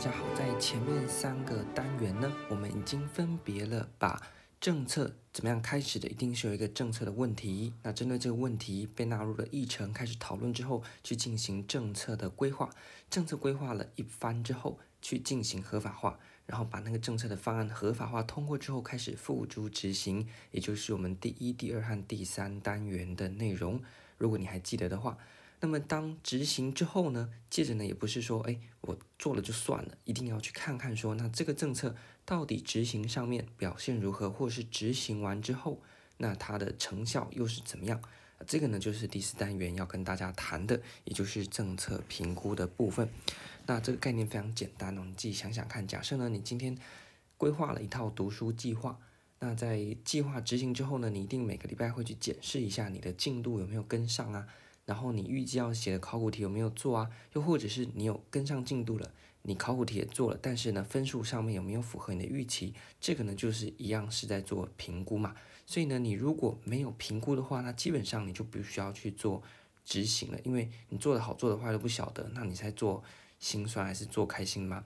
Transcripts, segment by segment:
大家好，在前面三个单元呢，我们已经分别了把政策怎么样开始的，一定是有一个政策的问题。那针对这个问题被纳入了议程，开始讨论之后，去进行政策的规划。政策规划了一番之后，去进行合法化，然后把那个政策的方案合法化通过之后，开始付诸执行，也就是我们第一、第二和第三单元的内容。如果你还记得的话。那么当执行之后呢，接着呢，也不是说，哎，我做了就算了，一定要去看看说，那这个政策到底执行上面表现如何，或是执行完之后，那它的成效又是怎么样？这个呢，就是第四单元要跟大家谈的，也就是政策评估的部分。那这个概念非常简单哦，你自己想想看，假设呢，你今天规划了一套读书计划，那在计划执行之后呢，你一定每个礼拜会去检视一下你的进度有没有跟上啊。然后你预计要写的考古题有没有做啊？又或者是你有跟上进度了，你考古题也做了，但是呢，分数上面有没有符合你的预期？这个呢，就是一样是在做评估嘛。所以呢，你如果没有评估的话，那基本上你就不需要去做执行了，因为你做的好做的坏都不晓得，那你在做心酸还是做开心吗？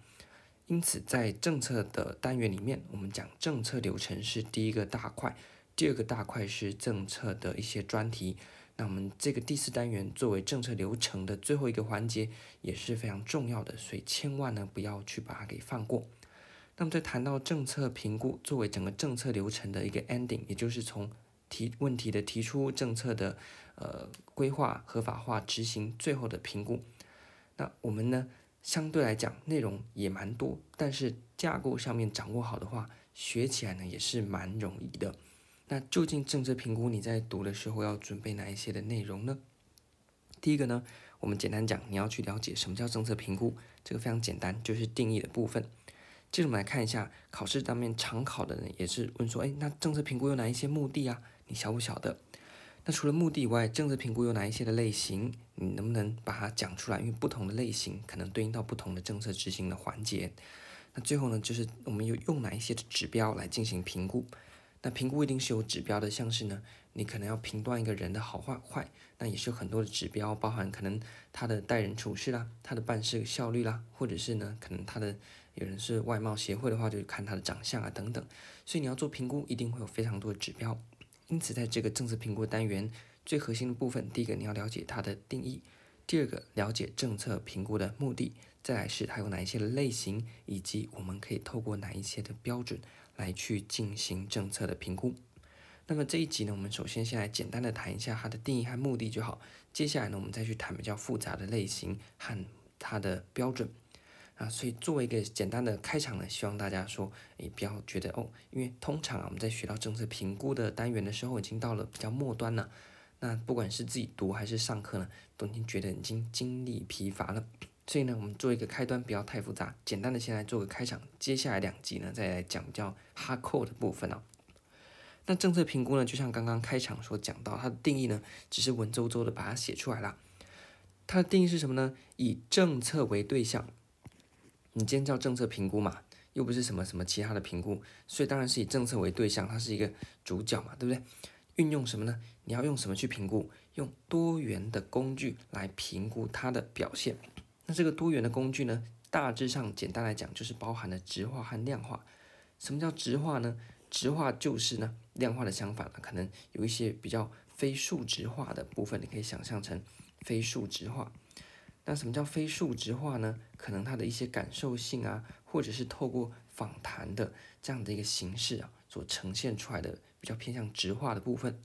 因此，在政策的单元里面，我们讲政策流程是第一个大块，第二个大块是政策的一些专题。那我们这个第四单元作为政策流程的最后一个环节也是非常重要的，所以千万呢不要去把它给放过。那么在谈到政策评估作为整个政策流程的一个 ending，也就是从提问题的提出、政策的呃规划、合法化、执行，最后的评估。那我们呢相对来讲内容也蛮多，但是架构上面掌握好的话，学起来呢也是蛮容易的。那究竟政策评估你在读的时候要准备哪一些的内容呢？第一个呢，我们简单讲，你要去了解什么叫政策评估，这个非常简单，就是定义的部分。接着我们来看一下考试当面常考的呢，也是问说，哎，那政策评估有哪一些目的啊？你晓不晓得？那除了目的以外，政策评估有哪一些的类型？你能不能把它讲出来？因为不同的类型可能对应到不同的政策执行的环节。那最后呢，就是我们有用哪一些的指标来进行评估？那评估一定是有指标的，像是呢，你可能要评断一个人的好坏坏，那也是有很多的指标，包含可能他的待人处事啦，他的办事效率啦，或者是呢，可能他的有人是外貌协会的话，就看他的长相啊等等。所以你要做评估，一定会有非常多的指标。因此，在这个政策评估单元最核心的部分，第一个你要了解它的定义，第二个了解政策评估的目的，再来是它有哪一些的类型，以及我们可以透过哪一些的标准。来去进行政策的评估。那么这一集呢，我们首先先来简单的谈一下它的定义和目的就好。接下来呢，我们再去谈比较复杂的类型和它的标准。啊，所以作为一个简单的开场呢，希望大家说，也，不要觉得哦，因为通常啊，我们在学到政策评估的单元的时候，已经到了比较末端了。那不管是自己读还是上课呢，都已经觉得已经精力疲乏了。所以呢，我们做一个开端，不要太复杂，简单的先来做个开场。接下来两集呢，再来讲比较 hardcore 的部分哦。那政策评估呢，就像刚刚开场所讲到，它的定义呢，只是文绉绉的把它写出来了。它的定义是什么呢？以政策为对象。你今天叫政策评估嘛，又不是什么什么其他的评估，所以当然是以政策为对象，它是一个主角嘛，对不对？运用什么呢？你要用什么去评估？用多元的工具来评估它的表现。那这个多元的工具呢，大致上简单来讲就是包含了质化和量化。什么叫质化呢？质化就是呢，量化的相反了，可能有一些比较非数值化的部分，你可以想象成非数值化。那什么叫非数值化呢？可能它的一些感受性啊，或者是透过访谈的这样的一个形式啊，所呈现出来的比较偏向质化的部分。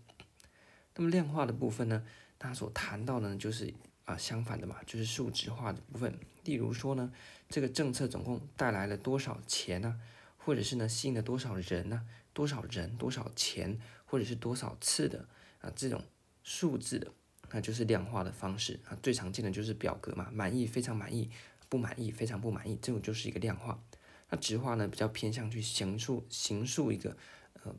那么量化的部分呢，它所谈到的呢，就是。啊，相反的嘛，就是数值化的部分。例如说呢，这个政策总共带来了多少钱呢？或者是呢，吸引了多少人呢？多少人，多少钱，或者是多少次的啊？这种数字的，那就是量化的方式啊。最常见的就是表格嘛，满意，非常满意，不满意，非常不满意，这种就是一个量化。那质化呢，比较偏向去形塑、形塑一个呃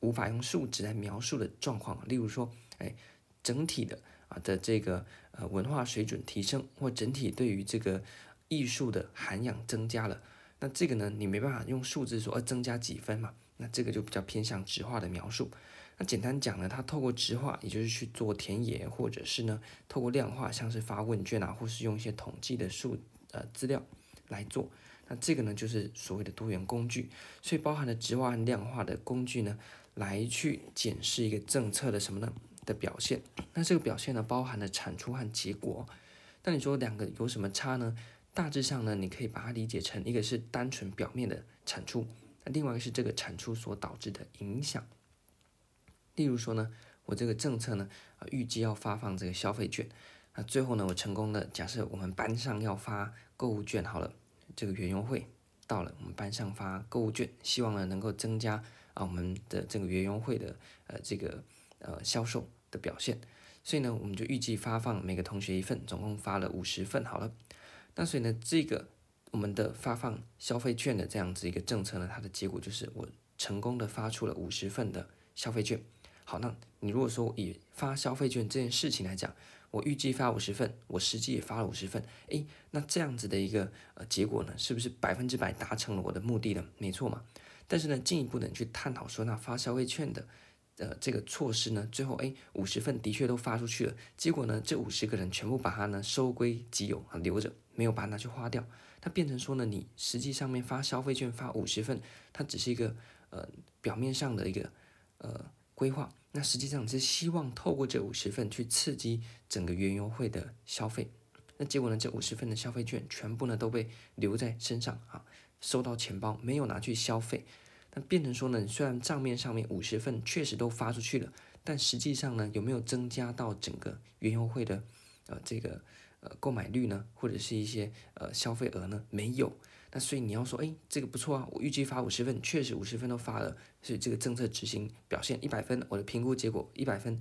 无法用数值来描述的状况。例如说，哎，整体的。的这个呃文化水准提升，或整体对于这个艺术的涵养增加了，那这个呢，你没办法用数字说，呃，增加几分嘛？那这个就比较偏向质化的描述。那简单讲呢，它透过质化，也就是去做田野，或者是呢，透过量化，像是发问卷啊，或是用一些统计的数呃资料来做。那这个呢，就是所谓的多元工具，所以包含了质化和量化的工具呢，来去检视一个政策的什么呢的表现。那这个表现呢，包含了产出和结果。那你说两个有什么差呢？大致上呢，你可以把它理解成一个是单纯表面的产出，那另外一个是这个产出所导致的影响。例如说呢，我这个政策呢，啊，预计要发放这个消费券，那最后呢，我成功的假设我们班上要发购物券好了，这个元优惠到了，我们班上发购物券，希望呢能够增加啊我们的这个元优惠的呃这个呃销售的表现，所以呢，我们就预计发放每个同学一份，总共发了五十份好了。那所以呢，这个我们的发放消费券的这样子一个政策呢，它的结果就是我成功的发出了五十份的消费券。好，那你如果说以发消费券这件事情来讲，我预计发五十份，我实际也发了五十份，诶，那这样子的一个呃结果呢，是不是百分之百达成了我的目的呢？没错嘛。但是呢，进一步的去探讨说，那发消费券的。呃，这个措施呢，最后哎，五十份的确都发出去了，结果呢，这五十个人全部把它呢收归己有啊，留着，没有把它拿去花掉，它变成说呢，你实际上面发消费券发五十份，它只是一个呃表面上的一个呃规划，那实际上是希望透过这五十份去刺激整个园游会的消费，那结果呢，这五十份的消费券全部呢都被留在身上啊，收到钱包，没有拿去消费。那变成说呢，虽然账面上面五十份确实都发出去了，但实际上呢，有没有增加到整个园游会的呃这个呃购买率呢，或者是一些呃消费额呢？没有。那所以你要说，哎，这个不错啊，我预计发五十份，确实五十份都发了，所以这个政策执行表现一百分，我的评估结果一百分，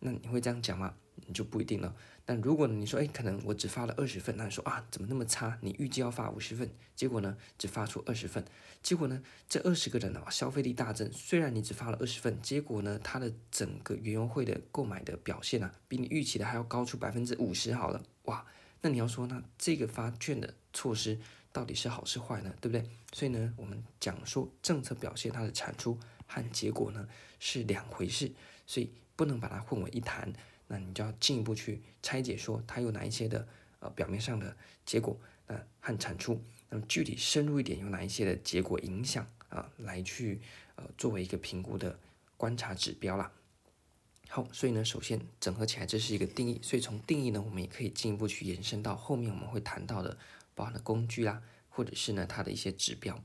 那你会这样讲吗？你就不一定了。但如果你说，哎，可能我只发了二十份，那你说啊，怎么那么差？你预计要发五十份，结果呢，只发出二十份，结果呢，这二十个人呢，消费力大增。虽然你只发了二十份，结果呢，它的整个园游会的购买的表现啊，比你预期的还要高出百分之五十。好了，哇，那你要说，那这个发券的措施到底是好是坏呢？对不对？所以呢，我们讲说政策表现它的产出和结果呢是两回事，所以不能把它混为一谈。那你就要进一步去拆解，说它有哪一些的呃表面上的结果，呃和产出，那么具体深入一点有哪一些的结果影响啊，来去呃作为一个评估的观察指标啦。好，所以呢，首先整合起来这是一个定义，所以从定义呢，我们也可以进一步去延伸到后面我们会谈到的包含的工具啦，或者是呢它的一些指标。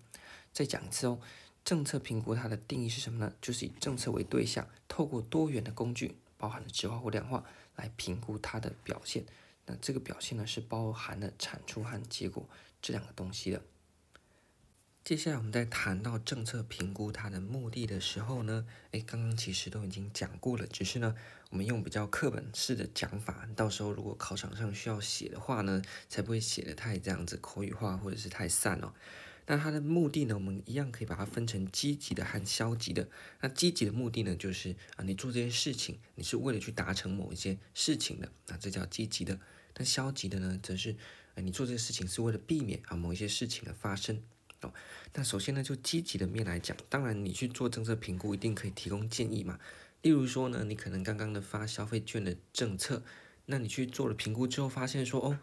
再讲一次哦，政策评估它的定义是什么呢？就是以政策为对象，透过多元的工具。包含了质化或量化来评估它的表现，那这个表现呢是包含了产出和结果这两个东西的。接下来我们在谈到政策评估它的目的的时候呢，哎，刚刚其实都已经讲过了，只是呢我们用比较课本式的讲法，到时候如果考场上需要写的话呢，才不会写得太这样子口语化或者是太散哦。那它的目的呢，我们一样可以把它分成积极的和消极的。那积极的目的呢，就是啊，你做这些事情，你是为了去达成某一些事情的，那这叫积极的。但消极的呢，则是啊，你做这些事情是为了避免啊某一些事情的发生。哦，那首先呢，就积极的面来讲，当然你去做政策评估，一定可以提供建议嘛。例如说呢，你可能刚刚的发消费券的政策，那你去做了评估之后，发现说哦，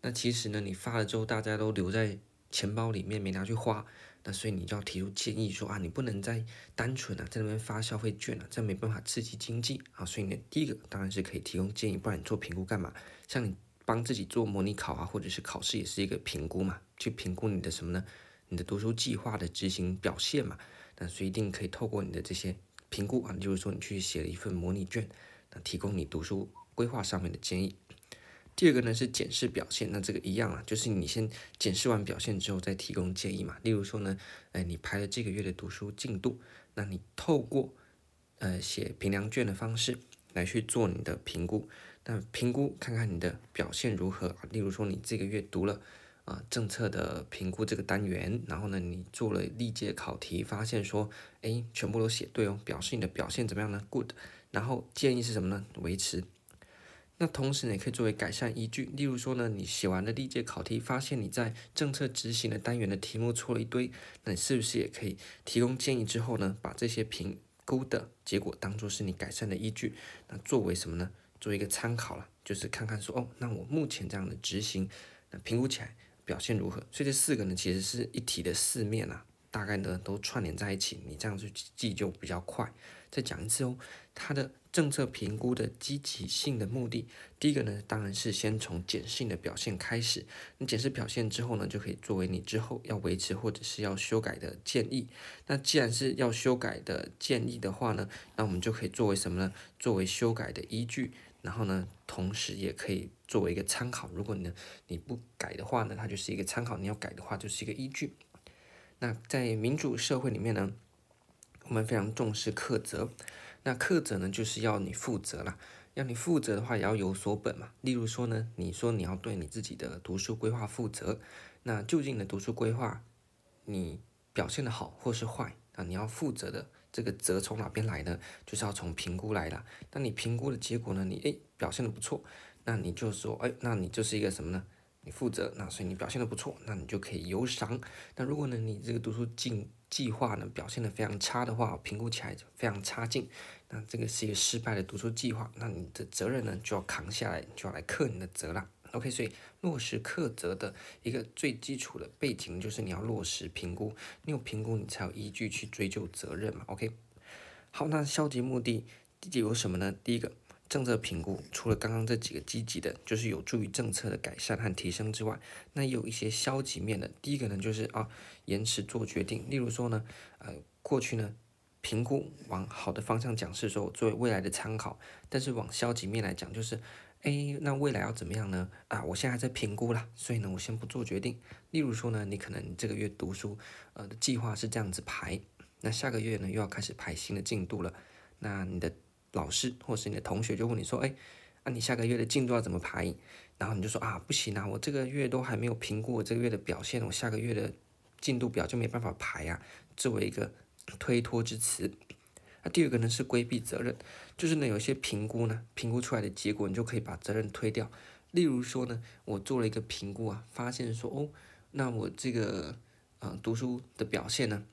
那其实呢，你发了之后，大家都留在。钱包里面没拿去花，那所以你就要提出建议说啊，你不能再单纯啊在那边发消费券了，这没办法刺激经济啊。所以呢，第一个当然是可以提供建议，不然你做评估干嘛？像你帮自己做模拟考啊，或者是考试也是一个评估嘛，去评估你的什么呢？你的读书计划的执行表现嘛。那所以一定可以透过你的这些评估啊，就是说你去写了一份模拟卷，那提供你读书规划上面的建议。第二个呢是检视表现，那这个一样啊，就是你先检视完表现之后再提供建议嘛。例如说呢，哎，你排了这个月的读书进度，那你透过呃写评量卷的方式来去做你的评估，那评估看看你的表现如何啊。例如说你这个月读了啊、政策的评估这个单元，然后呢你做了历届考题，发现说哎全部都写对哦，表示你的表现怎么样呢？Good。然后建议是什么呢？维持。那同时呢，也可以作为改善依据。例如说呢，你写完了历届考题，发现你在政策执行的单元的题目错了一堆，那你是不是也可以提供建议之后呢，把这些评估的结果当做是你改善的依据，那作为什么呢？作为一个参考了，就是看看说，哦，那我目前这样的执行，那评估起来表现如何？所以这四个呢，其实是一体的四面啊，大概呢都串联在一起，你这样去记就比较快。再讲一次哦，它的政策评估的积极性的目的，第一个呢，当然是先从检视的表现开始。你检视表现之后呢，就可以作为你之后要维持或者是要修改的建议。那既然是要修改的建议的话呢，那我们就可以作为什么呢？作为修改的依据。然后呢，同时也可以作为一个参考。如果你呢你不改的话呢，它就是一个参考；你要改的话，就是一个依据。那在民主社会里面呢，我们非常重视课责。那课责呢，就是要你负责啦。要你负责的话，也要有所本嘛。例如说呢，你说你要对你自己的读书规划负责，那究竟你的读书规划你表现的好或是坏啊？你要负责的。这个责从哪边来呢？就是要从评估来的。那你评估的结果呢？你诶表现的不错，那你就说诶，那你就是一个什么呢？你负责，那所以你表现的不错，那你就可以有赏。那如果呢，你这个读书进计划呢表现的非常差的话，评估起来就非常差劲，那这个是一个失败的读书计划，那你的责任呢就要扛下来，就要来克你的责了。OK，所以落实课责的一个最基础的背景就是你要落实评估，你有评估，你才有依据去追究责任嘛。OK，好，那消极目的有什么呢？第一个，政策评估除了刚刚这几个积极的，就是有助于政策的改善和提升之外，那也有一些消极面的。第一个呢，就是啊，延迟做决定。例如说呢，呃，过去呢，评估往好的方向讲是说作为未来的参考，但是往消极面来讲就是。哎，那未来要怎么样呢？啊，我现在还在评估啦，所以呢，我先不做决定。例如说呢，你可能这个月读书，呃，的计划是这样子排，那下个月呢又要开始排新的进度了。那你的老师或是你的同学就问你说，哎，那、啊、你下个月的进度要怎么排？然后你就说啊，不行啊，我这个月都还没有评估我这个月的表现，我下个月的进度表就没办法排啊，作为一个推脱之词。那第二个呢是规避责任，就是呢有些评估呢，评估出来的结果你就可以把责任推掉。例如说呢，我做了一个评估啊，发现说哦，那我这个呃读书的表现呢，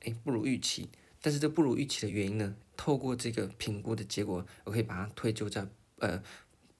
诶不如预期。但是这不如预期的原因呢，透过这个评估的结果，我可以把它推就在呃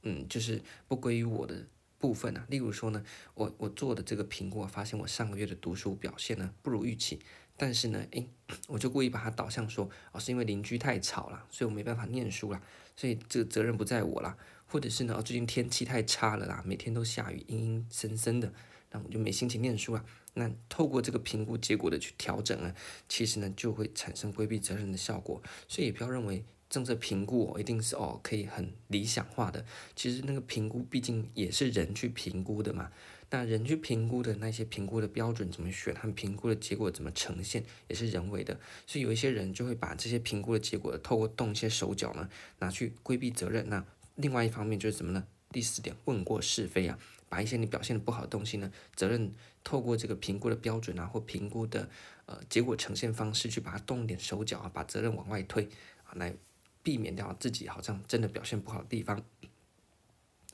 嗯，就是不归于我的部分啊。例如说呢，我我做的这个评估，我发现我上个月的读书表现呢不如预期。但是呢，诶，我就故意把它导向说，哦，是因为邻居太吵了，所以我没办法念书了，所以这个责任不在我了。或者是呢，哦，最近天气太差了啦，每天都下雨，阴阴森森的，那我就没心情念书了。那透过这个评估结果的去调整啊，其实呢就会产生规避责任的效果。所以也不要认为政策评估哦一定是哦可以很理想化的，其实那个评估毕竟也是人去评估的嘛。那人去评估的那些评估的标准怎么选，和评估的结果怎么呈现，也是人为的。所以有一些人就会把这些评估的结果，透过动一些手脚呢，拿去规避责任。那另外一方面就是什么呢？第四点，问过是非啊，把一些你表现的不好的东西呢，责任透过这个评估的标准啊，或评估的呃结果呈现方式，去把它动点手脚啊，把责任往外推啊，来避免掉自己好像真的表现不好的地方。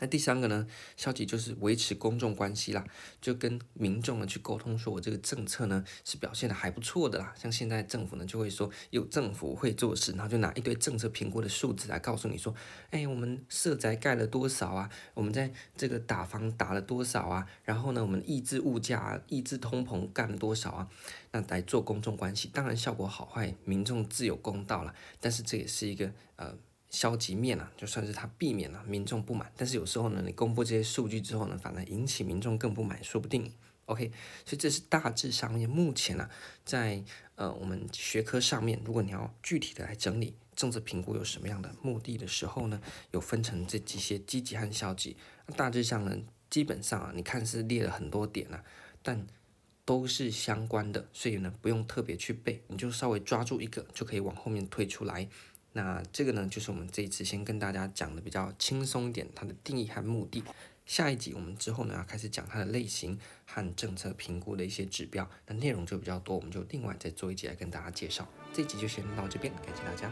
那第三个呢，消极就是维持公众关系啦，就跟民众呢去沟通，说我这个政策呢是表现的还不错的啦。像现在政府呢就会说有政府会做事，然后就拿一堆政策评估的数字来告诉你说，哎，我们社宅盖了多少啊？我们在这个打房打了多少啊？然后呢，我们抑制物价、抑制通膨干了多少啊？那来做公众关系，当然效果好坏，民众自有公道了。但是这也是一个呃。消极面啊，就算是他避免了民众不满，但是有时候呢，你公布这些数据之后呢，反而引起民众更不满，说不定。OK，所以这是大致上面目前呢、啊，在呃我们学科上面，如果你要具体的来整理政策评估有什么样的目的的时候呢，有分成这几些积极和消极。大致上呢，基本上啊，你看是列了很多点啊，但都是相关的，所以呢，不用特别去背，你就稍微抓住一个就可以往后面推出来。那这个呢，就是我们这一次先跟大家讲的比较轻松一点，它的定义和目的。下一集我们之后呢，要开始讲它的类型和政策评估的一些指标，那内容就比较多，我们就另外再做一集来跟大家介绍。这一集就先到这边，感谢大家。